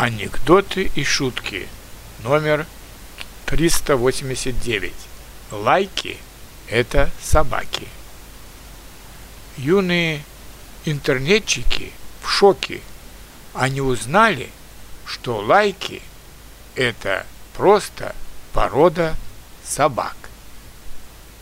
Анекдоты и шутки. Номер 389. Лайки – это собаки. Юные интернетчики в шоке. Они узнали, что лайки – это просто порода собак.